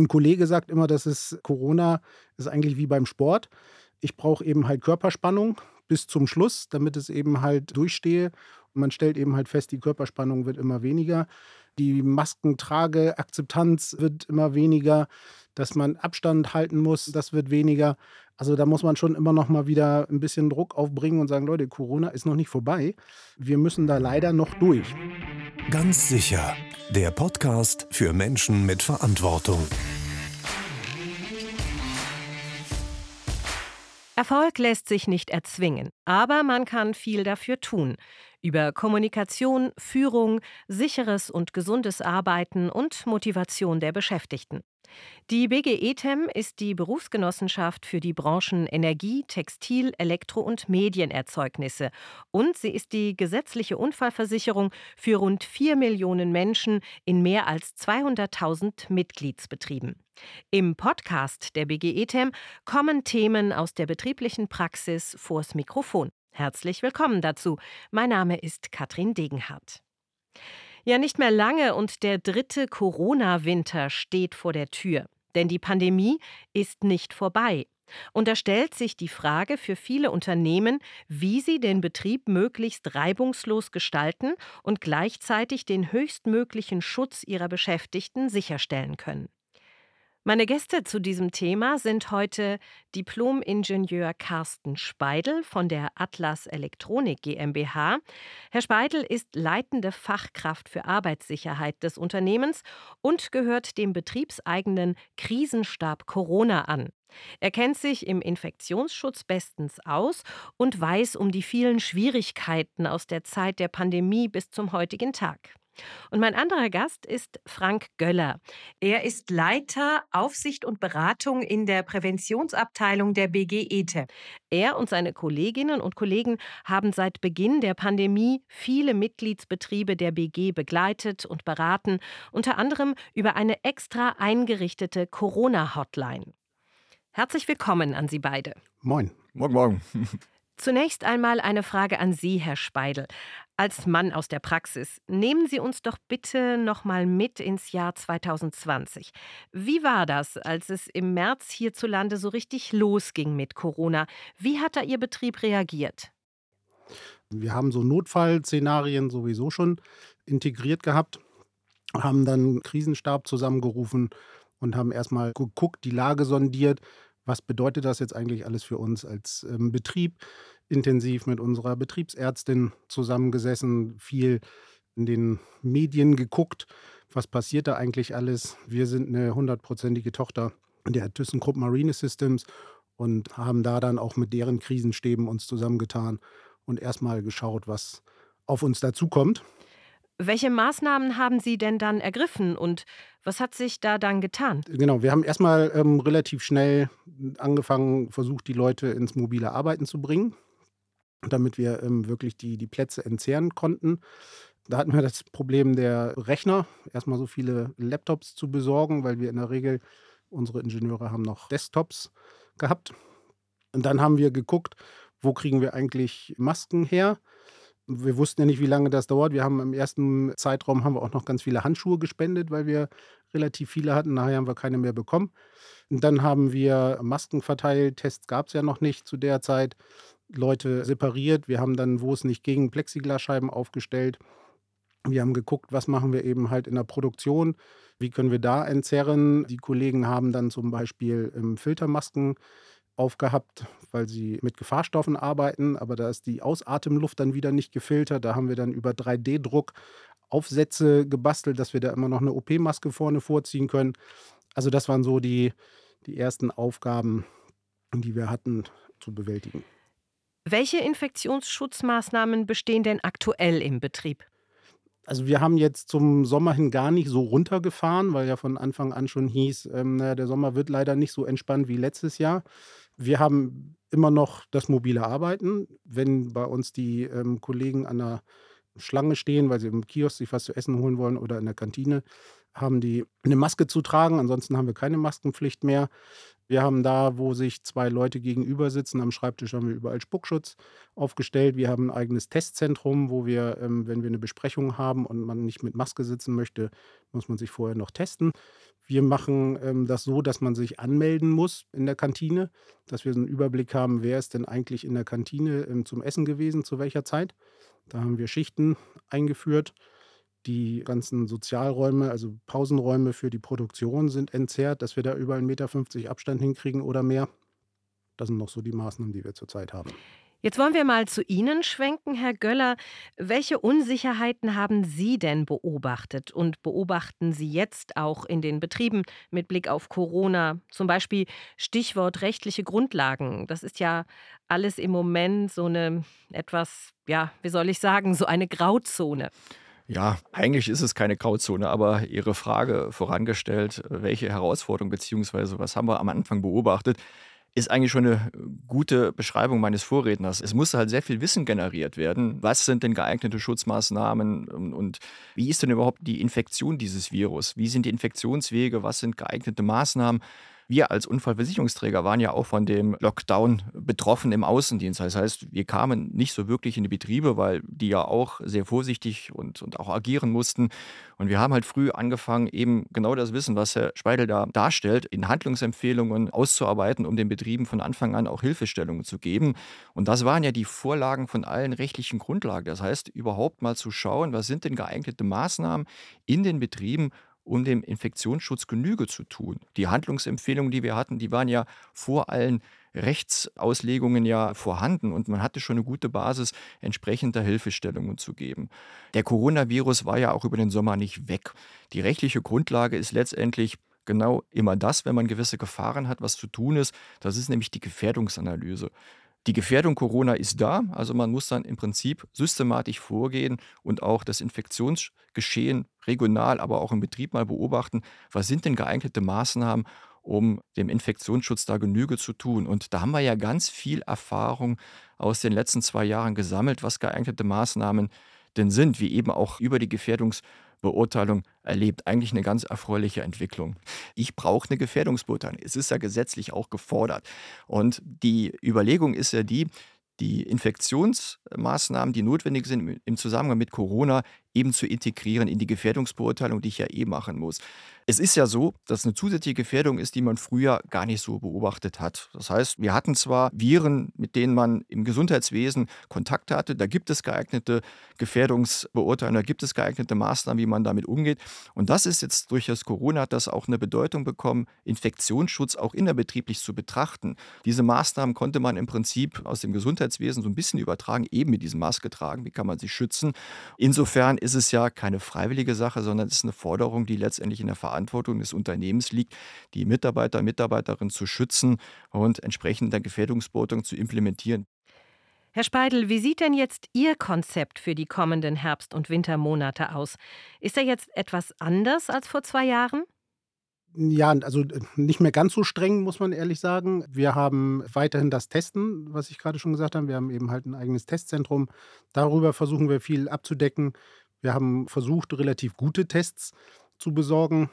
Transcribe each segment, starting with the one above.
Ein Kollege sagt immer, dass es Corona ist eigentlich wie beim Sport. Ich brauche eben halt Körperspannung bis zum Schluss, damit es eben halt durchstehe. Und man stellt eben halt fest, die Körperspannung wird immer weniger. Die Maskentrageakzeptanz wird immer weniger. Dass man Abstand halten muss, das wird weniger. Also da muss man schon immer noch mal wieder ein bisschen Druck aufbringen und sagen, Leute, Corona ist noch nicht vorbei. Wir müssen da leider noch durch. Ganz sicher. Der Podcast für Menschen mit Verantwortung. Erfolg lässt sich nicht erzwingen, aber man kann viel dafür tun. Über Kommunikation, Führung, sicheres und gesundes Arbeiten und Motivation der Beschäftigten. Die BGETEM ist die Berufsgenossenschaft für die Branchen Energie, Textil, Elektro- und Medienerzeugnisse. Und sie ist die gesetzliche Unfallversicherung für rund 4 Millionen Menschen in mehr als 200.000 Mitgliedsbetrieben. Im Podcast der BGETEM kommen Themen aus der betrieblichen Praxis vors Mikrofon. Herzlich willkommen dazu. Mein Name ist Katrin Degenhardt. Ja, nicht mehr lange und der dritte Corona-Winter steht vor der Tür. Denn die Pandemie ist nicht vorbei. Und da stellt sich die Frage für viele Unternehmen, wie sie den Betrieb möglichst reibungslos gestalten und gleichzeitig den höchstmöglichen Schutz ihrer Beschäftigten sicherstellen können. Meine Gäste zu diesem Thema sind heute Diplom-Ingenieur Carsten Speidel von der Atlas Elektronik GmbH. Herr Speidel ist leitende Fachkraft für Arbeitssicherheit des Unternehmens und gehört dem betriebseigenen Krisenstab Corona an. Er kennt sich im Infektionsschutz bestens aus und weiß um die vielen Schwierigkeiten aus der Zeit der Pandemie bis zum heutigen Tag. Und mein anderer Gast ist Frank Göller. Er ist Leiter Aufsicht und Beratung in der Präventionsabteilung der BG ETE. Er und seine Kolleginnen und Kollegen haben seit Beginn der Pandemie viele Mitgliedsbetriebe der BG begleitet und beraten, unter anderem über eine extra eingerichtete Corona-Hotline. Herzlich willkommen an Sie beide. Moin. Morgen, morgen. Zunächst einmal eine Frage an Sie, Herr Speidel. Als Mann aus der Praxis, nehmen Sie uns doch bitte noch mal mit ins Jahr 2020. Wie war das, als es im März hierzulande so richtig losging mit Corona? Wie hat da Ihr Betrieb reagiert? Wir haben so Notfallszenarien sowieso schon integriert gehabt, haben dann einen Krisenstab zusammengerufen und haben erstmal geguckt, die Lage sondiert, was bedeutet das jetzt eigentlich alles für uns als ähm, Betrieb? Intensiv mit unserer Betriebsärztin zusammengesessen, viel in den Medien geguckt, was passiert da eigentlich alles. Wir sind eine hundertprozentige Tochter der ThyssenKrupp Marine Systems und haben da dann auch mit deren Krisenstäben uns zusammengetan und erstmal geschaut, was auf uns dazukommt. Welche Maßnahmen haben Sie denn dann ergriffen und was hat sich da dann getan? Genau, wir haben erstmal ähm, relativ schnell angefangen, versucht, die Leute ins mobile Arbeiten zu bringen, damit wir ähm, wirklich die, die Plätze entzehren konnten. Da hatten wir das Problem der Rechner, erstmal so viele Laptops zu besorgen, weil wir in der Regel, unsere Ingenieure haben noch Desktops gehabt. Und dann haben wir geguckt, wo kriegen wir eigentlich Masken her? Wir wussten ja nicht, wie lange das dauert. Wir haben im ersten Zeitraum haben wir auch noch ganz viele Handschuhe gespendet, weil wir relativ viele hatten. Nachher haben wir keine mehr bekommen. Und dann haben wir Masken verteilt. Tests gab es ja noch nicht zu der Zeit. Leute separiert. Wir haben dann, wo es nicht ging, Plexiglasscheiben aufgestellt. Wir haben geguckt, was machen wir eben halt in der Produktion, wie können wir da entzerren. Die Kollegen haben dann zum Beispiel ähm, Filtermasken aufgehabt, weil sie mit Gefahrstoffen arbeiten, aber da ist die Ausatemluft dann wieder nicht gefiltert. Da haben wir dann über 3D-Druck Aufsätze gebastelt, dass wir da immer noch eine OP-Maske vorne vorziehen können. Also das waren so die, die ersten Aufgaben, die wir hatten zu bewältigen. Welche Infektionsschutzmaßnahmen bestehen denn aktuell im Betrieb? Also wir haben jetzt zum Sommer hin gar nicht so runtergefahren, weil ja von Anfang an schon hieß, ähm, naja, der Sommer wird leider nicht so entspannt wie letztes Jahr. Wir haben immer noch das mobile Arbeiten. Wenn bei uns die ähm, Kollegen an der Schlange stehen, weil sie im Kiosk sich was zu essen holen wollen oder in der Kantine, haben die eine Maske zu tragen. Ansonsten haben wir keine Maskenpflicht mehr. Wir haben da, wo sich zwei Leute gegenüber sitzen, am Schreibtisch haben wir überall Spuckschutz aufgestellt. Wir haben ein eigenes Testzentrum, wo wir, ähm, wenn wir eine Besprechung haben und man nicht mit Maske sitzen möchte, muss man sich vorher noch testen. Wir machen ähm, das so, dass man sich anmelden muss in der Kantine, dass wir einen Überblick haben, wer ist denn eigentlich in der Kantine ähm, zum Essen gewesen, zu welcher Zeit. Da haben wir Schichten eingeführt. Die ganzen Sozialräume, also Pausenräume für die Produktion sind entzerrt, dass wir da über 1,50 Meter Abstand hinkriegen oder mehr. Das sind noch so die Maßnahmen, die wir zurzeit haben. Jetzt wollen wir mal zu Ihnen schwenken, Herr Göller. Welche Unsicherheiten haben Sie denn beobachtet und beobachten Sie jetzt auch in den Betrieben mit Blick auf Corona? Zum Beispiel Stichwort rechtliche Grundlagen. Das ist ja alles im Moment so eine etwas, ja, wie soll ich sagen, so eine Grauzone. Ja, eigentlich ist es keine Grauzone, aber Ihre Frage vorangestellt, welche Herausforderungen bzw. was haben wir am Anfang beobachtet, ist eigentlich schon eine gute Beschreibung meines Vorredners. Es muss halt sehr viel Wissen generiert werden. Was sind denn geeignete Schutzmaßnahmen und wie ist denn überhaupt die Infektion dieses Virus? Wie sind die Infektionswege? Was sind geeignete Maßnahmen? Wir als Unfallversicherungsträger waren ja auch von dem Lockdown betroffen im Außendienst. Das heißt, wir kamen nicht so wirklich in die Betriebe, weil die ja auch sehr vorsichtig und, und auch agieren mussten. Und wir haben halt früh angefangen, eben genau das Wissen, was Herr Speidel da darstellt, in Handlungsempfehlungen auszuarbeiten, um den Betrieben von Anfang an auch Hilfestellungen zu geben. Und das waren ja die Vorlagen von allen rechtlichen Grundlagen. Das heißt, überhaupt mal zu schauen, was sind denn geeignete Maßnahmen in den Betrieben, um dem Infektionsschutz Genüge zu tun. Die Handlungsempfehlungen, die wir hatten, die waren ja vor allen Rechtsauslegungen ja vorhanden und man hatte schon eine gute Basis, entsprechender Hilfestellungen zu geben. Der Coronavirus war ja auch über den Sommer nicht weg. Die rechtliche Grundlage ist letztendlich genau immer das, wenn man gewisse Gefahren hat, was zu tun ist. Das ist nämlich die Gefährdungsanalyse. Die Gefährdung Corona ist da, also man muss dann im Prinzip systematisch vorgehen und auch das Infektionsgeschehen regional, aber auch im Betrieb mal beobachten, was sind denn geeignete Maßnahmen, um dem Infektionsschutz da Genüge zu tun. Und da haben wir ja ganz viel Erfahrung aus den letzten zwei Jahren gesammelt, was geeignete Maßnahmen denn sind, wie eben auch über die Gefährdungs- Beurteilung erlebt. Eigentlich eine ganz erfreuliche Entwicklung. Ich brauche eine Gefährdungsbeurteilung. Es ist ja gesetzlich auch gefordert. Und die Überlegung ist ja die, die Infektionsmaßnahmen, die notwendig sind im Zusammenhang mit Corona, eben zu integrieren in die Gefährdungsbeurteilung, die ich ja eh machen muss. Es ist ja so, dass eine zusätzliche Gefährdung ist, die man früher gar nicht so beobachtet hat. Das heißt, wir hatten zwar Viren, mit denen man im Gesundheitswesen Kontakt hatte, da gibt es geeignete Gefährdungsbeurteilungen, da gibt es geeignete Maßnahmen, wie man damit umgeht. Und das ist jetzt durch das Corona hat das auch eine Bedeutung bekommen, Infektionsschutz auch innerbetrieblich zu betrachten. Diese Maßnahmen konnte man im Prinzip aus dem Gesundheitswesen so ein bisschen übertragen, eben mit diesem Maske tragen, wie kann man sich schützen. Insofern ist es ja keine freiwillige Sache, sondern es ist eine Forderung, die letztendlich in der Verantwortung des Unternehmens liegt, die Mitarbeiter und Mitarbeiterinnen zu schützen und entsprechend der Gefährdungsbeurteilung zu implementieren. Herr Speidel, wie sieht denn jetzt Ihr Konzept für die kommenden Herbst- und Wintermonate aus? Ist er jetzt etwas anders als vor zwei Jahren? Ja, also äh, nicht mehr ganz so streng, muss man ehrlich sagen. Wir haben weiterhin das Testen, was ich gerade schon gesagt habe. Wir haben eben halt ein eigenes Testzentrum. Darüber versuchen wir viel abzudecken. Wir haben versucht, relativ gute Tests zu besorgen,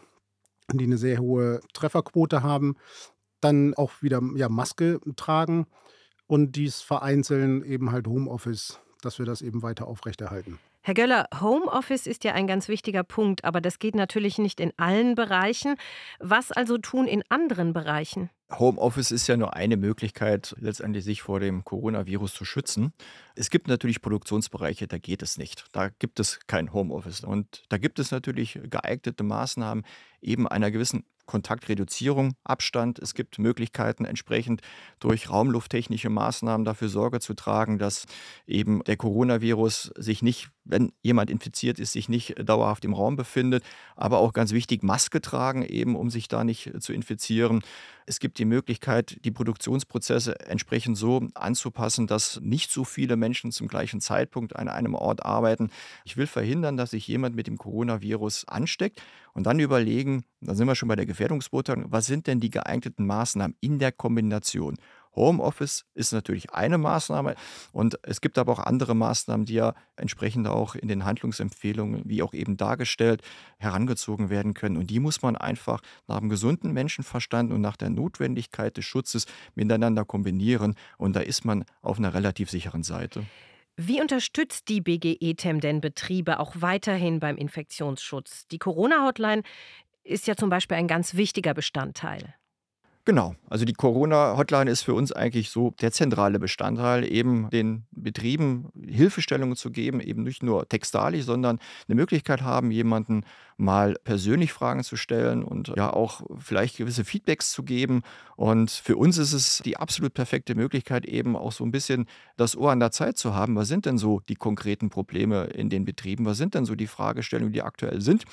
die eine sehr hohe Trefferquote haben. Dann auch wieder ja, Maske tragen und dies vereinzeln eben halt Homeoffice, dass wir das eben weiter aufrechterhalten. Herr Göller, Homeoffice ist ja ein ganz wichtiger Punkt, aber das geht natürlich nicht in allen Bereichen. Was also tun in anderen Bereichen? Homeoffice ist ja nur eine Möglichkeit, letztendlich sich vor dem Coronavirus zu schützen. Es gibt natürlich Produktionsbereiche, da geht es nicht. Da gibt es kein Homeoffice. Und da gibt es natürlich geeignete Maßnahmen, eben einer gewissen Kontaktreduzierung, Abstand. Es gibt Möglichkeiten, entsprechend durch raumlufttechnische Maßnahmen dafür Sorge zu tragen, dass eben der Coronavirus sich nicht, wenn jemand infiziert ist, sich nicht dauerhaft im Raum befindet. Aber auch ganz wichtig, Maske tragen, eben um sich da nicht zu infizieren. Es gibt die Möglichkeit, die Produktionsprozesse entsprechend so anzupassen, dass nicht so viele Menschen zum gleichen Zeitpunkt an einem Ort arbeiten. Ich will verhindern, dass sich jemand mit dem Coronavirus ansteckt und dann überlegen, da sind wir schon bei der Gefährdungsbeurteilung, was sind denn die geeigneten Maßnahmen in der Kombination? Homeoffice ist natürlich eine Maßnahme und es gibt aber auch andere Maßnahmen, die ja entsprechend auch in den Handlungsempfehlungen, wie auch eben dargestellt, herangezogen werden können. Und die muss man einfach nach dem gesunden Menschenverstand und nach der Notwendigkeit des Schutzes miteinander kombinieren. Und da ist man auf einer relativ sicheren Seite. Wie unterstützt die BGE-TEM denn Betriebe auch weiterhin beim Infektionsschutz? Die Corona-Hotline ist ja zum Beispiel ein ganz wichtiger Bestandteil. Genau, also die Corona-Hotline ist für uns eigentlich so der zentrale Bestandteil, eben den Betrieben Hilfestellungen zu geben, eben nicht nur textalisch, sondern eine Möglichkeit haben, jemanden mal persönlich Fragen zu stellen und ja auch vielleicht gewisse Feedbacks zu geben. Und für uns ist es die absolut perfekte Möglichkeit, eben auch so ein bisschen das Ohr an der Zeit zu haben. Was sind denn so die konkreten Probleme in den Betrieben? Was sind denn so die Fragestellungen, die aktuell sind?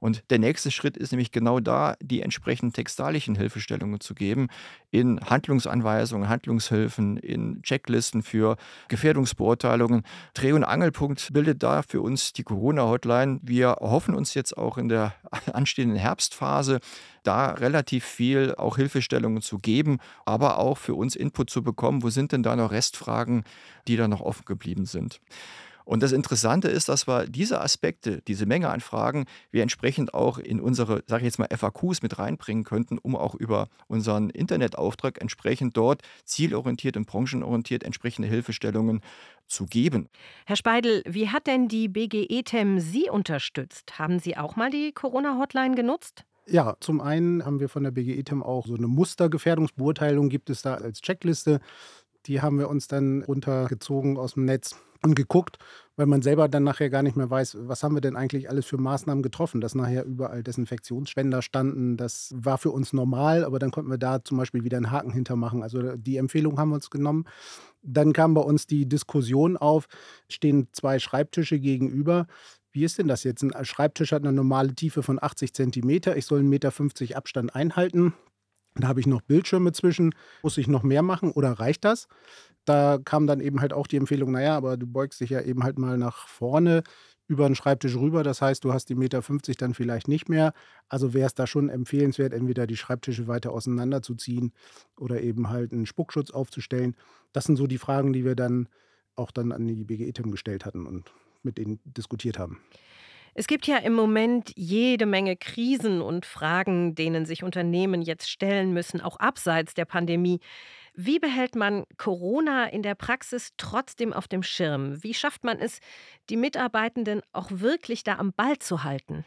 Und der nächste Schritt ist nämlich genau da, die entsprechenden textalischen Hilfestellungen zu geben geben in Handlungsanweisungen, Handlungshilfen, in Checklisten für Gefährdungsbeurteilungen. Dreh- und Angelpunkt bildet da für uns die Corona-Hotline. Wir hoffen uns jetzt auch in der anstehenden Herbstphase da relativ viel auch Hilfestellungen zu geben, aber auch für uns Input zu bekommen, wo sind denn da noch Restfragen, die da noch offen geblieben sind. Und das Interessante ist, dass wir diese Aspekte, diese Menge an Fragen, wir entsprechend auch in unsere, sage ich jetzt mal, FAQs mit reinbringen könnten, um auch über unseren Internetauftrag entsprechend dort zielorientiert und branchenorientiert entsprechende Hilfestellungen zu geben. Herr Speidel, wie hat denn die BGE-TEM Sie unterstützt? Haben Sie auch mal die Corona-Hotline genutzt? Ja, zum einen haben wir von der BGE-TEM auch so eine Mustergefährdungsbeurteilung, gibt es da als Checkliste. Die haben wir uns dann runtergezogen aus dem Netz und geguckt, weil man selber dann nachher gar nicht mehr weiß, was haben wir denn eigentlich alles für Maßnahmen getroffen, dass nachher überall Desinfektionsspender standen. Das war für uns normal, aber dann konnten wir da zum Beispiel wieder einen Haken hintermachen. Also die Empfehlung haben wir uns genommen. Dann kam bei uns die Diskussion auf, stehen zwei Schreibtische gegenüber. Wie ist denn das jetzt? Ein Schreibtisch hat eine normale Tiefe von 80 Zentimeter. Ich soll 1,50 Meter Abstand einhalten. Da habe ich noch Bildschirme zwischen. Muss ich noch mehr machen oder reicht das? Da kam dann eben halt auch die Empfehlung, naja, aber du beugst dich ja eben halt mal nach vorne über den Schreibtisch rüber. Das heißt, du hast die Meter 50 dann vielleicht nicht mehr. Also wäre es da schon empfehlenswert, entweder die Schreibtische weiter auseinanderzuziehen oder eben halt einen Spuckschutz aufzustellen. Das sind so die Fragen, die wir dann auch dann an die BGE-TEM gestellt hatten und mit denen diskutiert haben. Es gibt ja im Moment jede Menge Krisen und Fragen, denen sich Unternehmen jetzt stellen müssen, auch abseits der Pandemie. Wie behält man Corona in der Praxis trotzdem auf dem Schirm? Wie schafft man es, die Mitarbeitenden auch wirklich da am Ball zu halten?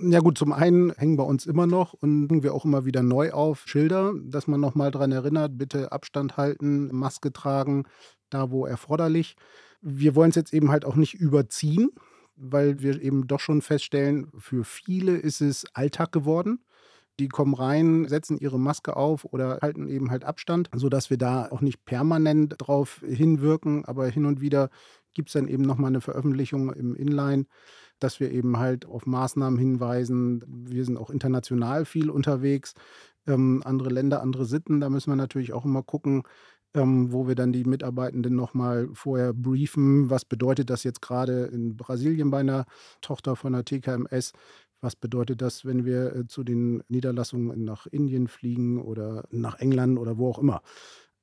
Ja gut, zum einen hängen bei uns immer noch und hängen wir auch immer wieder neu auf Schilder, dass man nochmal daran erinnert, bitte Abstand halten, Maske tragen, da wo erforderlich. Wir wollen es jetzt eben halt auch nicht überziehen, weil wir eben doch schon feststellen, für viele ist es Alltag geworden. Die kommen rein, setzen ihre Maske auf oder halten eben halt Abstand, sodass wir da auch nicht permanent drauf hinwirken. Aber hin und wieder gibt es dann eben nochmal eine Veröffentlichung im Inline, dass wir eben halt auf Maßnahmen hinweisen. Wir sind auch international viel unterwegs. Ähm, andere Länder, andere Sitten, da müssen wir natürlich auch immer gucken, ähm, wo wir dann die Mitarbeitenden nochmal vorher briefen, was bedeutet das jetzt gerade in Brasilien bei einer Tochter von der TKMS, was bedeutet das, wenn wir äh, zu den Niederlassungen nach Indien fliegen oder nach England oder wo auch immer.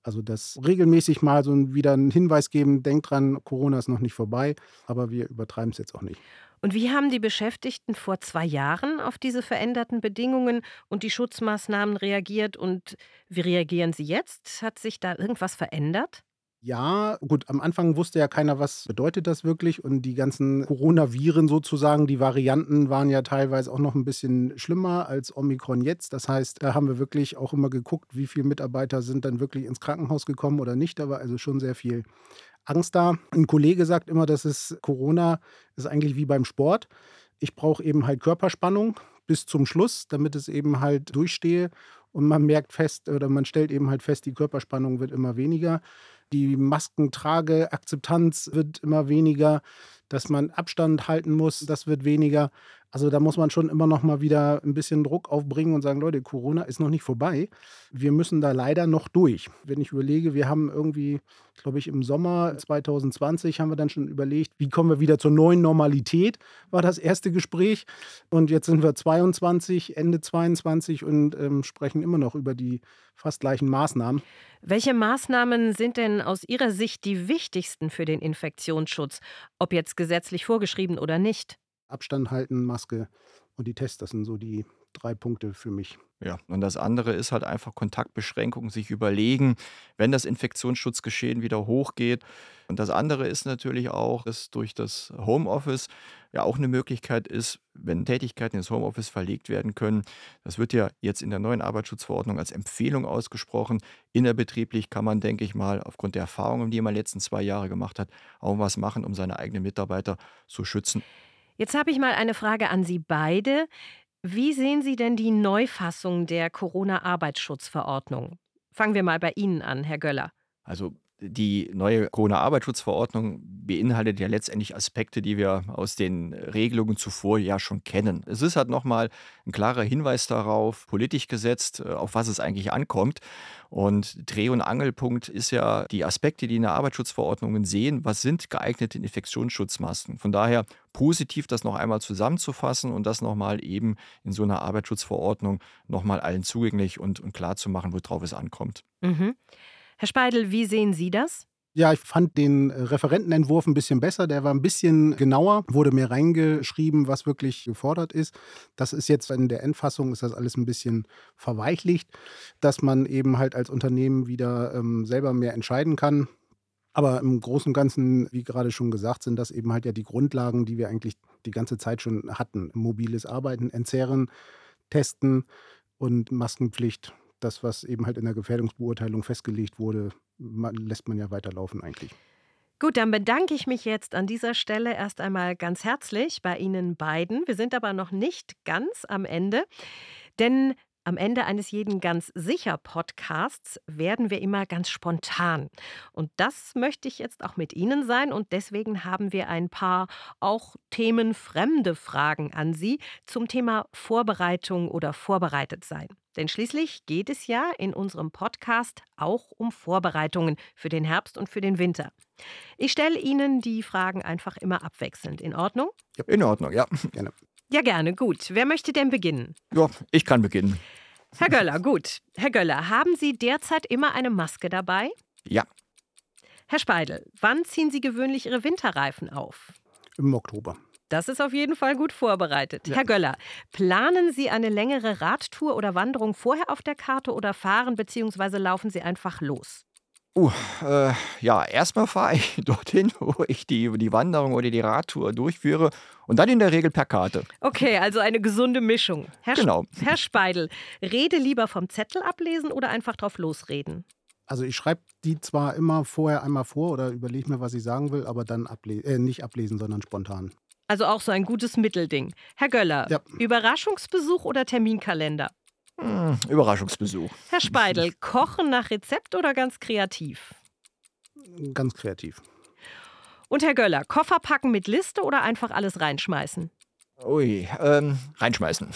Also das regelmäßig mal so wieder einen Hinweis geben, denkt dran, Corona ist noch nicht vorbei, aber wir übertreiben es jetzt auch nicht. Und wie haben die Beschäftigten vor zwei Jahren auf diese veränderten Bedingungen und die Schutzmaßnahmen reagiert und wie reagieren sie jetzt? Hat sich da irgendwas verändert? Ja, gut, am Anfang wusste ja keiner, was bedeutet das wirklich. Und die ganzen Coronaviren sozusagen, die Varianten waren ja teilweise auch noch ein bisschen schlimmer als Omikron jetzt. Das heißt, da haben wir wirklich auch immer geguckt, wie viele Mitarbeiter sind dann wirklich ins Krankenhaus gekommen oder nicht. Da war also schon sehr viel Angst da. Ein Kollege sagt immer, dass es Corona ist eigentlich wie beim Sport. Ich brauche eben halt Körperspannung bis zum Schluss, damit es eben halt durchstehe. Und man merkt fest oder man stellt eben halt fest, die Körperspannung wird immer weniger. Die Maskentrageakzeptanz wird immer weniger. Dass man Abstand halten muss, das wird weniger. Also da muss man schon immer noch mal wieder ein bisschen Druck aufbringen und sagen, Leute, Corona ist noch nicht vorbei. Wir müssen da leider noch durch. Wenn ich überlege, wir haben irgendwie, glaube ich, im Sommer 2020 haben wir dann schon überlegt, wie kommen wir wieder zur neuen Normalität, war das erste Gespräch. Und jetzt sind wir 22, Ende 22 und ähm, sprechen immer noch über die fast gleichen Maßnahmen. Welche Maßnahmen sind denn aus Ihrer Sicht die wichtigsten für den Infektionsschutz, ob jetzt gesetzlich vorgeschrieben oder nicht? Abstand halten, Maske und die Tests, das sind so die drei Punkte für mich. Ja, und das andere ist halt einfach Kontaktbeschränkungen, sich überlegen, wenn das Infektionsschutzgeschehen wieder hochgeht. Und das andere ist natürlich auch, dass durch das Homeoffice ja auch eine Möglichkeit ist, wenn Tätigkeiten ins Homeoffice verlegt werden können. Das wird ja jetzt in der neuen Arbeitsschutzverordnung als Empfehlung ausgesprochen. Innerbetrieblich kann man, denke ich mal, aufgrund der Erfahrungen, die man die letzten zwei Jahre gemacht hat, auch was machen, um seine eigenen Mitarbeiter zu schützen. Jetzt habe ich mal eine Frage an Sie beide. Wie sehen Sie denn die Neufassung der Corona-Arbeitsschutzverordnung? Fangen wir mal bei Ihnen an, Herr Göller. Also die neue Corona-Arbeitsschutzverordnung beinhaltet ja letztendlich Aspekte, die wir aus den Regelungen zuvor ja schon kennen. Es ist halt nochmal ein klarer Hinweis darauf, politisch gesetzt, äh, auf was es eigentlich ankommt. Und Dreh- und Angelpunkt ist ja die Aspekte, die in der Arbeitsschutzverordnung sehen, was sind geeignete Infektionsschutzmasken. Von daher positiv, das noch einmal zusammenzufassen und das nochmal eben in so einer Arbeitsschutzverordnung nochmal allen zugänglich und, und klar zu machen, worauf es ankommt. Mhm. Herr Speidel, wie sehen Sie das? Ja, ich fand den äh, Referentenentwurf ein bisschen besser. Der war ein bisschen genauer, wurde mehr reingeschrieben, was wirklich gefordert ist. Das ist jetzt in der Endfassung, ist das alles ein bisschen verweichlicht, dass man eben halt als Unternehmen wieder ähm, selber mehr entscheiden kann. Aber im Großen und Ganzen, wie gerade schon gesagt, sind das eben halt ja die Grundlagen, die wir eigentlich die ganze Zeit schon hatten. Mobiles Arbeiten, Entzerren, Testen und Maskenpflicht das, was eben halt in der Gefährdungsbeurteilung festgelegt wurde, man, lässt man ja weiterlaufen eigentlich. Gut, dann bedanke ich mich jetzt an dieser Stelle erst einmal ganz herzlich bei Ihnen beiden. Wir sind aber noch nicht ganz am Ende, denn am Ende eines jeden ganz sicher Podcasts werden wir immer ganz spontan. Und das möchte ich jetzt auch mit Ihnen sein. Und deswegen haben wir ein paar auch themenfremde Fragen an Sie zum Thema Vorbereitung oder vorbereitet sein. Denn schließlich geht es ja in unserem Podcast auch um Vorbereitungen für den Herbst und für den Winter. Ich stelle Ihnen die Fragen einfach immer abwechselnd. In Ordnung? In Ordnung, ja. Gerne. Ja, gerne. Gut. Wer möchte denn beginnen? Ja, ich kann beginnen. Herr Göller, gut. Herr Göller, haben Sie derzeit immer eine Maske dabei? Ja. Herr Speidel, wann ziehen Sie gewöhnlich Ihre Winterreifen auf? Im Oktober. Das ist auf jeden Fall gut vorbereitet. Ja. Herr Göller, planen Sie eine längere Radtour oder Wanderung vorher auf der Karte oder fahren bzw. laufen Sie einfach los? Uh, äh, ja, erstmal fahre ich dorthin, wo ich die, die Wanderung oder die Radtour durchführe und dann in der Regel per Karte. Okay, also eine gesunde Mischung. Herr genau. Herr Speidel, rede lieber vom Zettel ablesen oder einfach drauf losreden? Also ich schreibe die zwar immer vorher einmal vor oder überlege mir, was ich sagen will, aber dann able äh, nicht ablesen, sondern spontan. Also auch so ein gutes Mittelding. Herr Göller, ja. Überraschungsbesuch oder Terminkalender? Hm, Überraschungsbesuch. Herr Speidel, kochen nach Rezept oder ganz kreativ? Ganz kreativ. Und Herr Göller, Koffer packen mit Liste oder einfach alles reinschmeißen? Ui, ähm, reinschmeißen.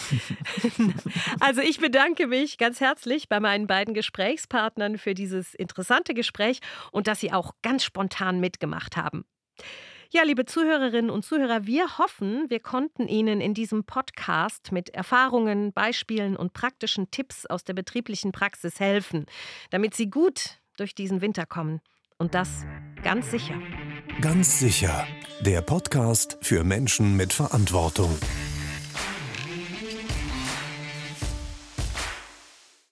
also ich bedanke mich ganz herzlich bei meinen beiden Gesprächspartnern für dieses interessante Gespräch und dass sie auch ganz spontan mitgemacht haben. Ja, liebe Zuhörerinnen und Zuhörer, wir hoffen, wir konnten Ihnen in diesem Podcast mit Erfahrungen, Beispielen und praktischen Tipps aus der betrieblichen Praxis helfen, damit Sie gut durch diesen Winter kommen. Und das ganz sicher. Ganz sicher. Der Podcast für Menschen mit Verantwortung.